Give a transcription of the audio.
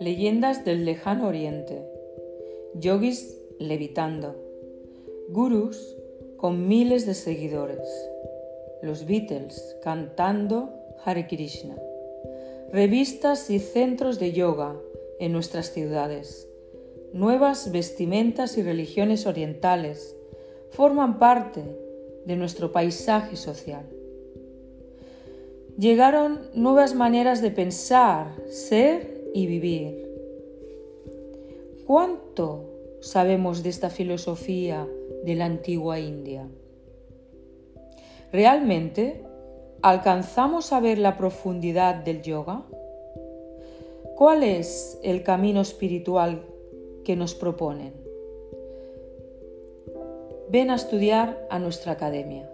Leyendas del lejano oriente. Yogis levitando. Gurus con miles de seguidores. Los Beatles cantando Hare Krishna. Revistas y centros de yoga en nuestras ciudades. Nuevas vestimentas y religiones orientales forman parte de nuestro paisaje social. Llegaron nuevas maneras de pensar, ser y vivir. ¿Cuánto sabemos de esta filosofía de la antigua India? ¿Realmente alcanzamos a ver la profundidad del yoga? ¿Cuál es el camino espiritual que nos proponen? Ven a estudiar a nuestra academia.